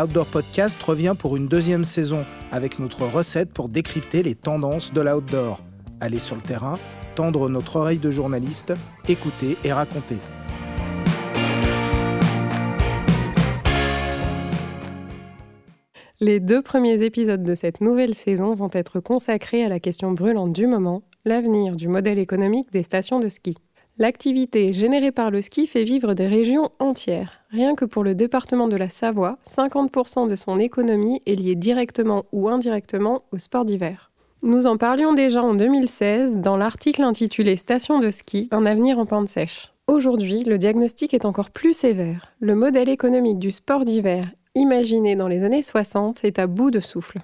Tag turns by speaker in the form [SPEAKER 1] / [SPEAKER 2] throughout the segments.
[SPEAKER 1] Outdoor Podcast revient pour une deuxième saison avec notre recette pour décrypter les tendances de l'outdoor. Aller sur le terrain, tendre notre oreille de journaliste, écouter et raconter.
[SPEAKER 2] Les deux premiers épisodes de cette nouvelle saison vont être consacrés à la question brûlante du moment, l'avenir du modèle économique des stations de ski. L'activité générée par le ski fait vivre des régions entières. Rien que pour le département de la Savoie, 50% de son économie est liée directement ou indirectement au sport d'hiver. Nous en parlions déjà en 2016 dans l'article intitulé Station de ski, un avenir en pente sèche. Aujourd'hui, le diagnostic est encore plus sévère. Le modèle économique du sport d'hiver imaginé dans les années 60 est à bout de souffle.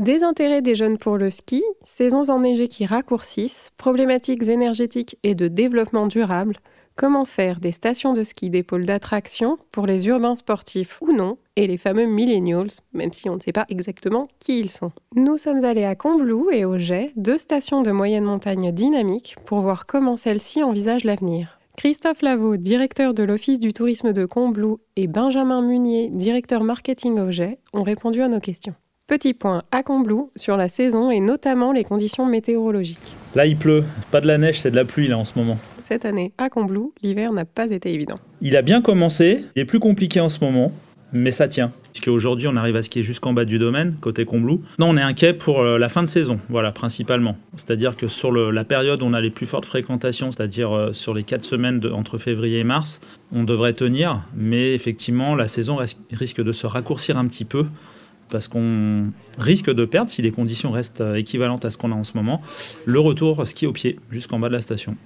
[SPEAKER 2] Désintérêt des jeunes pour le ski, saisons enneigées qui raccourcissent, problématiques énergétiques et de développement durable, comment faire des stations de ski des pôles d'attraction pour les urbains sportifs ou non, et les fameux millennials, même si on ne sait pas exactement qui ils sont. Nous sommes allés à Combloux et au Jet, deux stations de moyenne montagne dynamiques, pour voir comment celles-ci envisagent l'avenir. Christophe Lavaux, directeur de l'Office du tourisme de Combloux, et Benjamin Munier, directeur marketing objet, ont répondu à nos questions. Petit point à Combloux sur la saison et notamment les conditions météorologiques.
[SPEAKER 3] Là, il pleut. Pas de la neige, c'est de la pluie là en ce moment.
[SPEAKER 2] Cette année, à Combloux, l'hiver n'a pas été évident.
[SPEAKER 3] Il a bien commencé. Il est plus compliqué en ce moment mais ça tient. Parce qu'aujourd'hui, on arrive à skier jusqu'en bas du domaine, côté Combloux. Non, on est inquiet pour euh, la fin de saison, voilà, principalement. C'est-à-dire que sur la période où on a les plus fortes fréquentations, c'est-à-dire euh, sur les 4 semaines entre février et mars, on devrait tenir, mais effectivement, la saison risque de se raccourcir un petit peu parce qu'on risque de perdre, si les conditions restent euh, équivalentes à ce qu'on a en ce moment, le retour ski au pied jusqu'en bas de la station.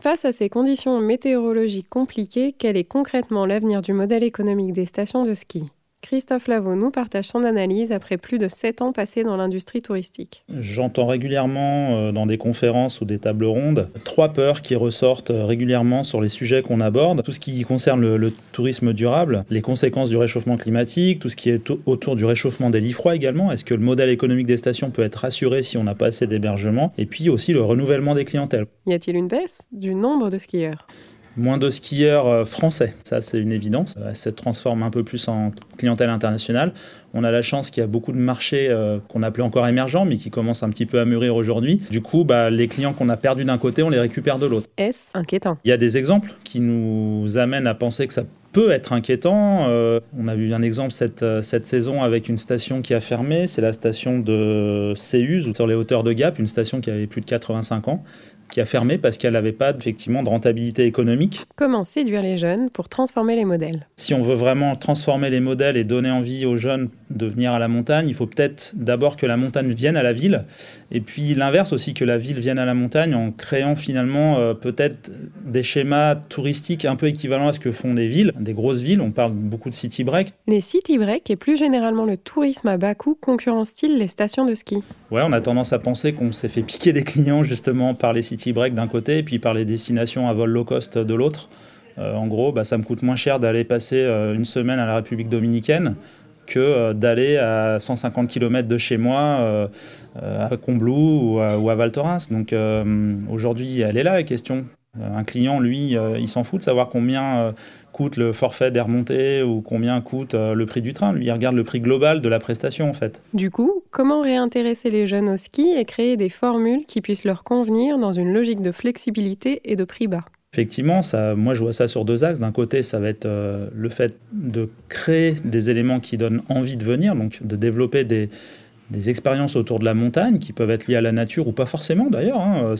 [SPEAKER 2] Face à ces conditions météorologiques compliquées, quel est concrètement l'avenir du modèle économique des stations de ski? Christophe Lavaux nous partage son analyse après plus de 7 ans passés dans l'industrie touristique.
[SPEAKER 3] J'entends régulièrement euh, dans des conférences ou des tables rondes trois peurs qui ressortent euh, régulièrement sur les sujets qu'on aborde. Tout ce qui concerne le, tourisme durable, les conséquences du réchauffement climatique, tout ce qui est autour du réchauffement des lits froids également. Est-ce que le modèle économique des stations peut être rassuré si on n'a pas assez d'hébergement? Et puis aussi le renouvellement des clientèles.
[SPEAKER 2] Y a-t-il une baisse du nombre de skieurs?
[SPEAKER 3] Moins de skieurs euh, français. Ça, c'est une évidence. Elle se transforme un peu plus en clientèle internationale. On a la chance qu'il y a beaucoup de marchés euh, qu'on appelait encore émergents, mais qui commencent un petit peu à mûrir aujourd'hui. Du coup, bah, les clients qu'on a perdus d'un côté, on les récupère de l'autre.
[SPEAKER 2] Est-ce inquiétant?
[SPEAKER 3] Il y a des exemples qui nous amènent à penser que ça peut être inquiétant. Euh, on a vu un exemple cette, cette saison avec une station qui a fermé, c'est la station de Céuse sur les hauteurs de Gap, une station qui avait plus de 85 ans qui a fermé parce qu'elle n'avait pas effectivement de rentabilité économique.
[SPEAKER 2] Comment séduire les jeunes pour transformer les modèles?
[SPEAKER 3] Si on veut vraiment transformer les modèles et donner envie aux jeunes de venir à la montagne, il faut peut-être d'abord que la montagne vienne à la ville, et puis l'inverse aussi, que la ville vienne à la montagne en créant finalement euh, peut-être des schémas touristiques un peu équivalents à ce que font des villes, des grosses villes. On parle beaucoup de city break.
[SPEAKER 2] Les city break et plus généralement le tourisme à bas coût concurrencent-ils les stations de ski?
[SPEAKER 3] Ouais, on a tendance à penser qu'on s'est fait piquer des clients justement par les city break d'un côté et puis par les destinations à vol low cost de l'autre. Euh, en gros, bah, ça me coûte moins cher d'aller passer euh, une semaine à la République dominicaine que euh, d'aller à 150 km de chez moi à Combloux ou à, Val Thorens. Donc aujourd'hui, elle est là la question. Un client, lui, il s'en fout de savoir combien coûte le forfait d'air monté ou combien coûte le prix du train. Lui, il regarde le prix global de la prestation, en fait.
[SPEAKER 2] Du coup, comment réintéresser les jeunes au ski et créer des formules qui puissent leur convenir dans une logique de flexibilité et de prix bas?
[SPEAKER 3] Effectivement, ça, moi je vois ça sur deux axes. D'un côté, ça va être euh, le fait de créer des éléments qui donnent envie de venir, donc de développer des, expériences autour de la montagne qui peuvent être liées à la nature ou pas forcément d'ailleurs. Hein. Euh,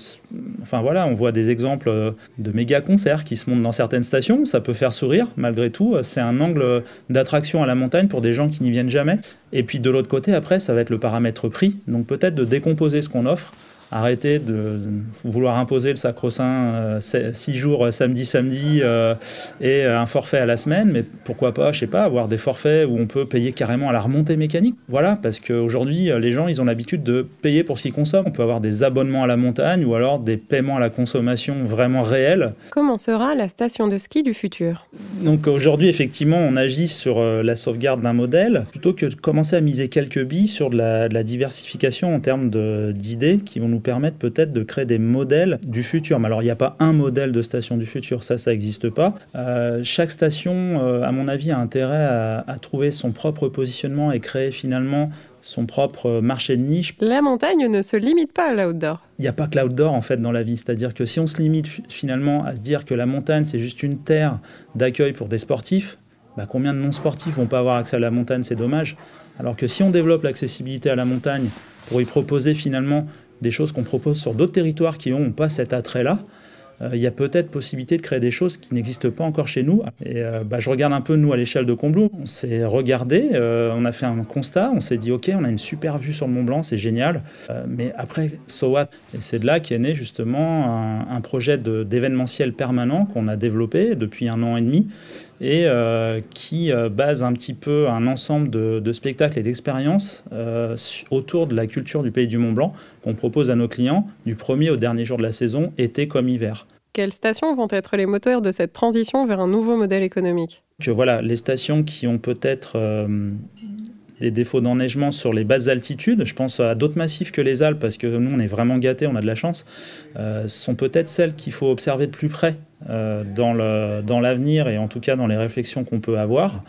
[SPEAKER 3] enfin voilà, on voit des exemples euh, de méga concerts qui se montent dans certaines stations. Ça peut faire sourire malgré tout. C'est un angle d'attraction à la montagne pour des gens qui n'y viennent jamais. Et puis de l'autre côté, après, ça va être le paramètre prix. Donc peut-être de décomposer ce qu'on offre arrêter de vouloir imposer le sacro-saint 6 euh, jours euh, samedi samedi euh, et un forfait à la semaine. Mais pourquoi pas je sais pas avoir des forfaits où on peut payer carrément à la remontée mécanique. Voilà parce qu'aujourd'hui les gens ils ont l'habitude de payer pour ce qu'ils consomment. On peut avoir des abonnements à la montagne ou alors des paiements à la consommation vraiment réels.
[SPEAKER 2] Comment sera la station de ski du futur?
[SPEAKER 3] Donc aujourd'hui effectivement on agit sur la sauvegarde d'un modèle. Plutôt que de commencer à miser quelques billes sur de la, de la diversification en termes d'idées qui vont nous permettre peut-être de créer des modèles du futur. Mais alors, il n'y a pas un modèle de station du futur, ça, ça n'existe pas. Euh, chaque station, euh, à mon avis, a intérêt à, à, trouver son propre positionnement et créer finalement son propre marché de niche.
[SPEAKER 2] La montagne ne se limite pas à l'outdoor.
[SPEAKER 3] Il n'y a pas que l'outdoor en fait dans la vie, c'est-à-dire que si on se limite finalement à se dire que la montagne c'est juste une terre d'accueil pour des sportifs, bah, combien de non-sportifs vont pas avoir accès à la montagne? C'est dommage. Alors que si on développe l'accessibilité à la montagne pour y proposer finalement des choses qu'on propose sur d'autres territoires qui n'ont pas cet attrait-là, euh, il y a peut-être possibilité de créer des choses qui n'existent pas encore chez nous. Et euh, bah, je regarde un peu, nous, à l'échelle de Combloux. On s'est regardé, euh, on a fait un constat, on s'est dit, OK, on a une super vue sur le Mont Blanc, c'est génial. mais après, so what? Et c'est de là qu'est né justement un, un projet d'événementiel permanent qu'on a développé depuis un an et demi et qui base un petit peu un ensemble de, de spectacles et d'expériences autour de la culture du pays du Mont Blanc qu'on propose à nos clients du premier au dernier jour de la saison, été comme hiver.
[SPEAKER 2] Quelles stations vont être les moteurs de cette transition vers un nouveau modèle économique?
[SPEAKER 3] Que voilà, les stations qui ont peut-être euh, des défauts d'enneigement sur les basses altitudes, je pense à d'autres massifs que les Alpes, parce que nous on est vraiment gâtés, on a de la chance, euh, sont peut-être celles qu'il faut observer de plus près euh, dans l'avenir et en tout cas dans les réflexions qu'on peut avoir.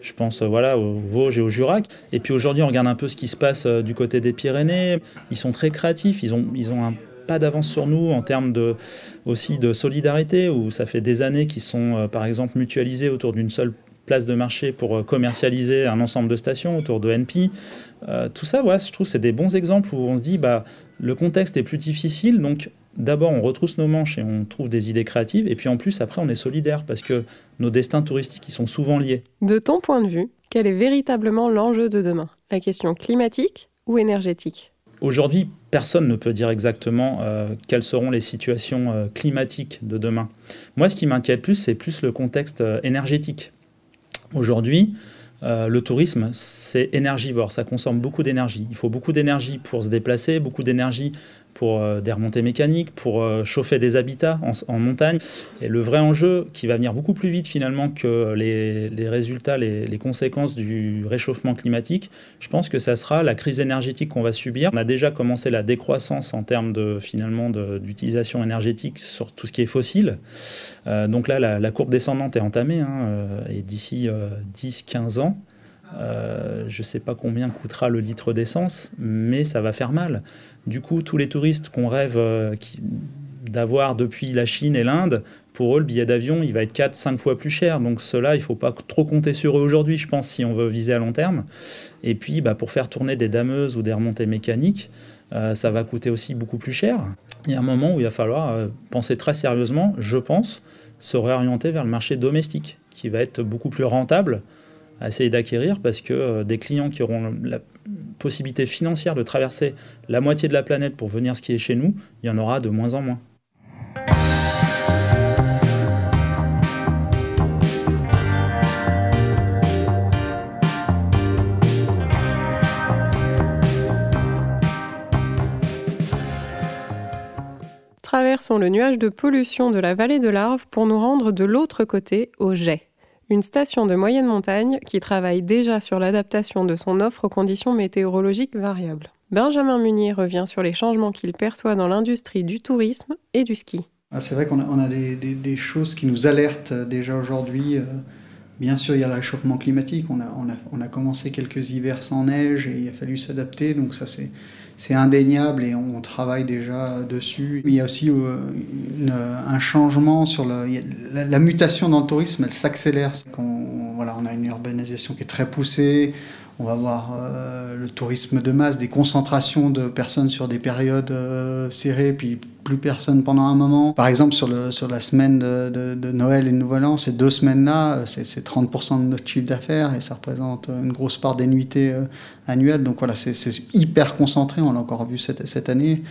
[SPEAKER 3] Je pense voilà, aux Vosges et au Jurac. Et puis aujourd'hui, on regarde un peu ce qui se passe du côté des Pyrénées. Ils sont très créatifs, ils ont, ils ont un pas d'avance sur nous en termes de, aussi de solidarité, où ça fait des années qu'ils sont, euh, par exemple, mutualisés autour d'une seule place de marché pour euh, commercialiser un ensemble de stations autour de NP. Euh, tout ça, voilà, je trouve c'est des bons exemples où on se dit, bah, le contexte est plus difficile, donc d'abord on retrousse nos manches et on trouve des idées créatives, et puis en plus après on est solidaire parce que nos destins touristiques ils sont souvent liés.
[SPEAKER 2] De ton point de vue, quel est véritablement l'enjeu de demain? La question climatique ou énergétique?
[SPEAKER 3] Aujourd'hui, personne ne peut dire exactement euh, quelles seront les situations euh, climatiques de demain. Moi, ce qui m'inquiète plus, c'est plus le contexte euh, énergétique. Aujourd'hui, le tourisme, c'est énergivore, ça consomme beaucoup d'énergie. Il faut beaucoup d'énergie pour se déplacer, beaucoup d'énergie pour euh, des remontées mécaniques, pour euh, chauffer des habitats en, montagne. Et le vrai enjeu, qui va venir beaucoup plus vite finalement que les, résultats, les, conséquences du réchauffement climatique, je pense que ça sera la crise énergétique qu'on va subir. On a déjà commencé la décroissance en termes de finalement d'utilisation énergétique sur tout ce qui est fossile. Euh, donc là, la, courbe descendante est entamée, hein, et d'ici 10-15 ans, je ne sais pas combien coûtera le litre d'essence, mais ça va faire mal. Du coup, tous les touristes qu'on rêve euh, d'avoir depuis la Chine et l'Inde, pour eux, le billet d'avion, il va être 4-5 fois plus cher. Donc cela, il ne faut pas trop compter sur eux aujourd'hui, je pense, si on veut viser à long terme. Et puis, bah, pour faire tourner des dameuses ou des remontées mécaniques, euh, ça va coûter aussi beaucoup plus cher. Il y a un moment où il va falloir euh, penser très sérieusement, je pense, se réorienter vers le marché domestique, qui va être beaucoup plus rentable à essayer d'acquérir parce que des clients qui auront la possibilité financière de traverser la moitié de la planète pour venir skier chez nous, il y en aura de moins en moins.
[SPEAKER 2] Traversons le nuage de pollution de la vallée de l'Arve pour nous rendre de l'autre côté, au Jet une station de moyenne montagne qui travaille déjà sur l'adaptation de son offre aux conditions météorologiques variables. Benjamin Munier revient sur les changements qu'il perçoit dans l'industrie du tourisme et du ski.
[SPEAKER 4] Ah, c'est vrai qu'on a, des, choses qui nous alertent déjà aujourd'hui. Euh, bien sûr, il y a le réchauffement climatique. On a, on a, commencé quelques hivers sans neige et il a fallu s'adapter. Donc ça, c'est, c'est indéniable et on travaille déjà dessus. Il y a aussi euh, un changement sur la, mutation dans le tourisme, elle s'accélère. Voilà, on a une urbanisation qui est très poussée. On va voir euh, le tourisme de masse, des concentrations de personnes sur des périodes euh, serrées, puis plus personne pendant un moment. Par exemple, sur, la semaine de, Noël et de Nouvel An, ces deux semaines-là, c'est 30% de notre chiffre d'affaires et ça représente une grosse part des nuitées euh, annuelles. Donc voilà, c'est hyper concentré, on l'a encore vu cette année.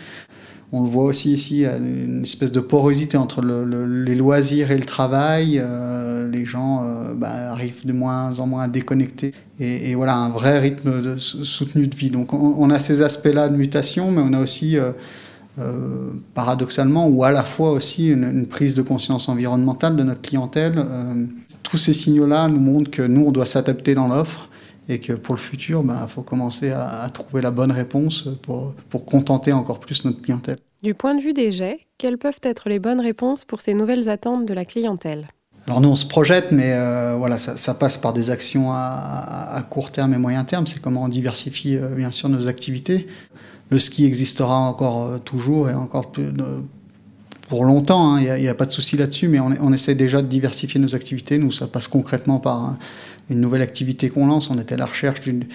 [SPEAKER 4] On le voit aussi ici, une espèce de porosité entre les loisirs et le travail. Euh, les gens euh, bah, arrivent de moins en moins à déconnecter. Et, voilà, un vrai rythme soutenu de vie. Donc on, a ces aspects-là de mutation, mais on a aussi, euh, paradoxalement, ou à la fois aussi une, prise de conscience environnementale de notre clientèle. tous ces signaux-là nous montrent que nous, on doit s'adapter dans l'offre et que pour le futur, il ben, faut commencer à, trouver la bonne réponse pour, pour contenter encore plus notre clientèle.
[SPEAKER 2] Du point de vue des jets, quelles peuvent être les bonnes réponses pour ces nouvelles attentes de la clientèle?
[SPEAKER 4] Alors nous, on se projette, mais euh, voilà, ça, passe par des actions à, court terme et moyen terme. C'est comment on diversifie euh, bien sûr nos activités. Le ski existera encore euh, toujours et encore plus pour longtemps. Hein. Il n'y a, pas de souci là-dessus, mais on, on, essaie déjà de diversifier nos activités. Nous, ça passe concrètement par une nouvelle activité qu'on lance. On était à la recherche d'une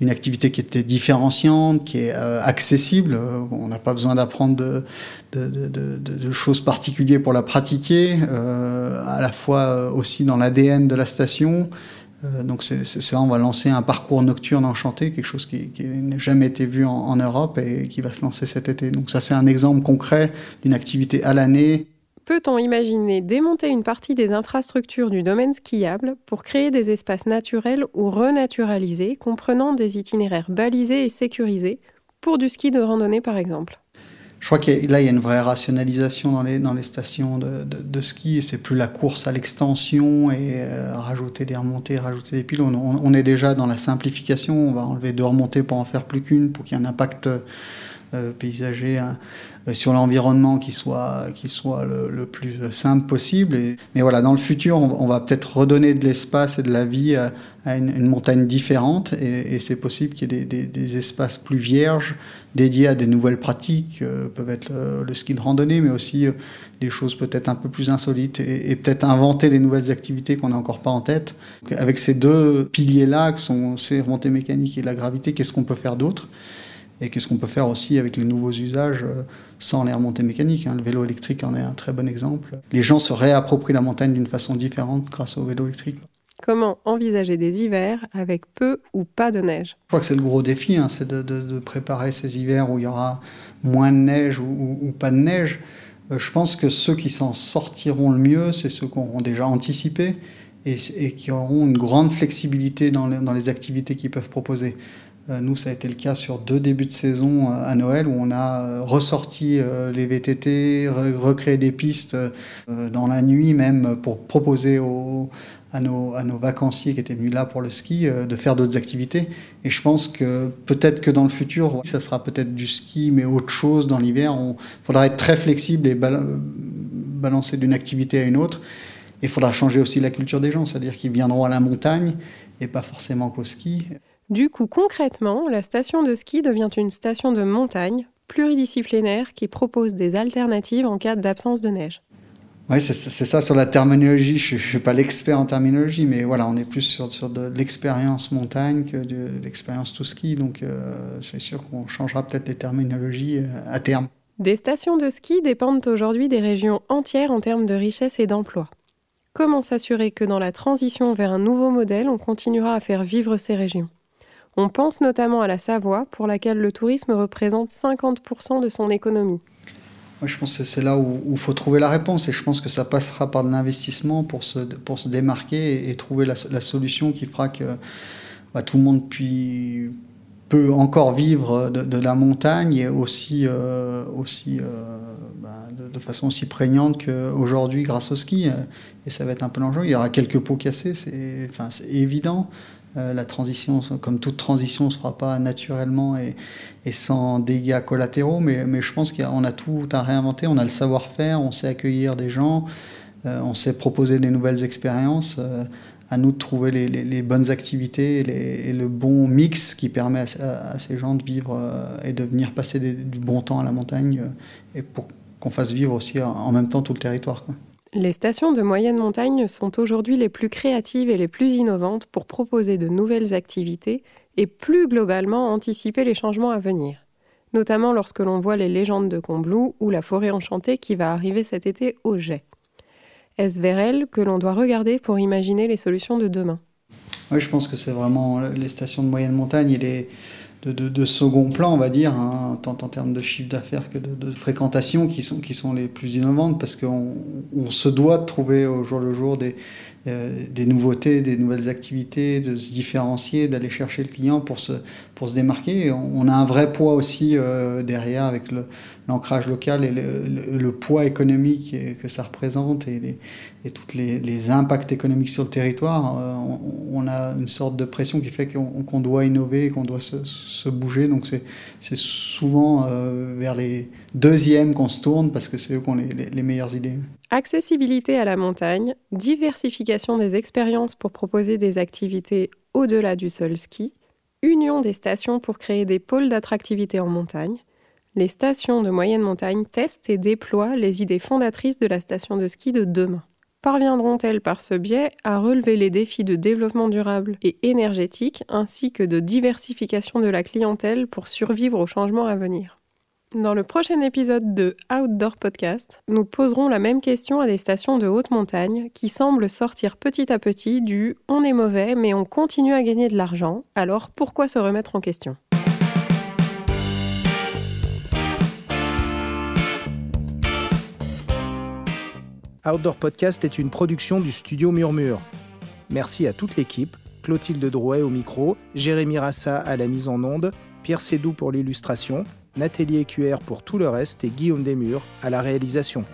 [SPEAKER 4] une activité qui était différenciante, qui est euh, accessible. Euh, on n'a pas besoin d'apprendre de, de, choses particulières pour la pratiquer, euh, à la fois aussi dans l'ADN de la station. Donc c'est on va lancer un parcours nocturne enchanté, quelque chose qui, n'a jamais été vu en, en Europe et qui va se lancer cet été. Donc ça c'est un exemple concret d'une activité à l'année
[SPEAKER 2] Peut-on imaginer démonter une partie des infrastructures du domaine skiable pour créer des espaces naturels ou renaturalisés comprenant des itinéraires balisés et sécurisés pour du ski de randonnée par exemple?
[SPEAKER 4] Je crois que là, il y a une vraie rationalisation dans les, dans les stations de, de, ski. C'est plus la course à l'extension et euh, rajouter des remontées, rajouter des pylônes. On, est déjà dans la simplification. On va enlever deux remontées pour en faire plus qu'une, pour qu'il y ait un impact paysager hein, euh, sur l'environnement qui soit, qui soit le, plus simple possible. Mais voilà, dans le futur, on, va peut-être redonner de l'espace et de la vie à, une, montagne différente et, c'est possible qu'il y ait des, espaces plus vierges dédiés à des nouvelles pratiques, euh, peuvent être le ski de randonnée, mais aussi des choses peut-être un peu plus insolites et, peut-être inventer des nouvelles activités qu'on n'a encore pas en tête. avec ces deux piliers-là, qui sont ces remontées mécaniques et la gravité, qu'est-ce qu'on peut faire d'autre? Et qu'est-ce qu'on peut faire aussi avec les nouveaux usages euh, sans les remontées mécaniques. Hein. Le vélo électrique en est un très bon exemple. Les gens se réapproprient la montagne d'une façon différente grâce au vélo électrique.
[SPEAKER 2] Comment envisager des hivers avec peu ou pas de neige?
[SPEAKER 4] Je crois que c'est le gros défi, hein, c'est de, préparer ces hivers où il y aura moins de neige ou, pas de neige. Euh, je pense que ceux qui s'en sortiront le mieux, c'est ceux qui auront déjà anticipé et, qui auront une grande flexibilité dans dans les activités qu'ils peuvent proposer. Euh, nous, ça a été le cas sur deux débuts de saison euh, à Noël où on a euh, ressorti les VTT, recréé des pistes dans la nuit même pour proposer à, nos, à, nos, vacanciers qui étaient venus là pour le ski de faire d'autres activités. Et je pense que peut-être que dans le futur, ça sera peut-être du ski, mais autre chose dans l'hiver. Il faudra être très flexible et balancer d'une activité à une autre. Et il faudra changer aussi la culture des gens, c'est-à-dire qu'ils viendront à la montagne et pas forcément qu'au ski.
[SPEAKER 2] Du coup, concrètement, la station de ski devient une station de montagne pluridisciplinaire qui propose des alternatives en cas d'absence de neige.
[SPEAKER 4] Oui, c'est ça sur la terminologie. Je ne suis pas l'expert en terminologie, mais voilà, on est plus sur, sur de, l'expérience montagne que de, l'expérience tout ski. Donc, euh, c'est sûr qu'on changera peut-être les terminologies euh, à terme.
[SPEAKER 2] Des stations de ski dépendent aujourd'hui des régions entières en termes de richesse et d'emploi. Comment s'assurer que dans la transition vers un nouveau modèle, on continuera à faire vivre ces régions? On pense notamment à la Savoie, pour laquelle le tourisme représente 50% de son économie.
[SPEAKER 4] Moi, je pense que c'est là où il faut trouver la réponse et je pense que ça passera par de l'investissement pour se, pour se démarquer et, trouver la, solution qui fera que bah, tout le monde peut encore vivre de, la montagne aussi, euh, aussi euh, bah, de, façon aussi prégnante qu'aujourd'hui grâce au ski. Et ça va être un peu l'enjeu. Il y aura quelques pots cassés, c'est évident. Euh, la transition, comme toute transition, ne se fera pas naturellement et, sans dégâts collatéraux, mais, je pense qu'on a, tout à réinventer, on a le savoir-faire, on sait accueillir des gens, euh, on sait proposer des nouvelles expériences. Euh, à nous de trouver les, bonnes activités et, le bon mix qui permet à, ces gens de vivre et de venir passer du bon temps à la montagne et pour qu'on fasse vivre aussi en, même temps tout le territoire.
[SPEAKER 2] Les stations de moyenne montagne sont aujourd'hui les plus créatives et les plus innovantes pour proposer de nouvelles activités et plus globalement anticiper les changements à venir, notamment lorsque l'on voit les légendes de Combloux ou la forêt enchantée qui va arriver cet été au jet. Est-ce vers elle que l'on doit regarder pour imaginer les solutions de demain?
[SPEAKER 4] Oui, je pense que c'est vraiment les stations de moyenne montagne et les de, second plan, on va dire, hein, tant en termes de chiffre d'affaires que de, fréquentation, qui sont, qui sont les plus innovantes, parce qu'on on se doit de trouver au jour le jour des, euh, des nouveautés, des nouvelles activités, de se différencier, d'aller chercher le client pour se, pour se démarquer. On a un vrai poids aussi euh, derrière avec l'ancrage local et le, poids économique que ça représente et, et tous les, impacts économiques sur le territoire. Euh, on, a une sorte de pression qui fait qu'on doit innover, qu'on doit se, bouger. Donc c'est souvent euh, vers les deuxièmes qu'on se tourne parce que c'est eux qui ont les, les meilleures idées.
[SPEAKER 2] Accessibilité à la montagne, diversification des expériences pour proposer des activités au-delà du seul ski, union des stations pour créer des pôles d'attractivité en montagne, les stations de moyenne montagne testent et déploient les idées fondatrices de la station de ski de demain. Parviendront-elles par ce biais à relever les défis de développement durable et énergétique ainsi que de diversification de la clientèle pour survivre aux changements à venir? Dans le prochain épisode de Outdoor Podcast, nous poserons la même question à des stations de haute montagne qui semblent sortir petit à petit du on est mauvais mais on continue à gagner de l'argent, alors pourquoi se remettre en question?
[SPEAKER 1] Outdoor Podcast est une production du studio Murmure. Merci à toute l'équipe, Clotilde Drouet au micro, Jérémy Rassa à la mise en onde, Pierre Sédou pour l'illustration Nathalie Écuère pour tout le reste et Guillaume Desmurs à la réalisation.